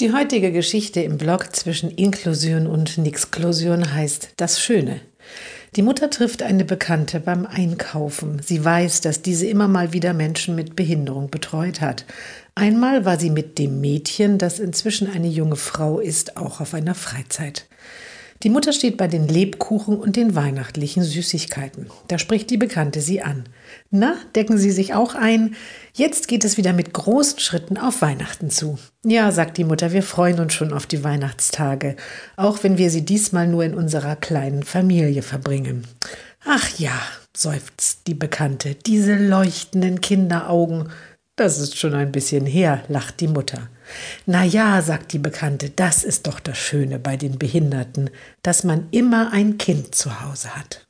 Die heutige Geschichte im Blog zwischen Inklusion und Nixklusion heißt Das Schöne. Die Mutter trifft eine Bekannte beim Einkaufen. Sie weiß, dass diese immer mal wieder Menschen mit Behinderung betreut hat. Einmal war sie mit dem Mädchen, das inzwischen eine junge Frau ist, auch auf einer Freizeit. Die Mutter steht bei den Lebkuchen und den weihnachtlichen Süßigkeiten. Da spricht die Bekannte sie an. Na, decken Sie sich auch ein? Jetzt geht es wieder mit großen Schritten auf Weihnachten zu. Ja, sagt die Mutter, wir freuen uns schon auf die Weihnachtstage, auch wenn wir sie diesmal nur in unserer kleinen Familie verbringen. Ach ja, seufzt die Bekannte, diese leuchtenden Kinderaugen. Das ist schon ein bisschen her, lacht die Mutter. Na ja, sagt die Bekannte, das ist doch das Schöne bei den Behinderten, dass man immer ein Kind zu Hause hat.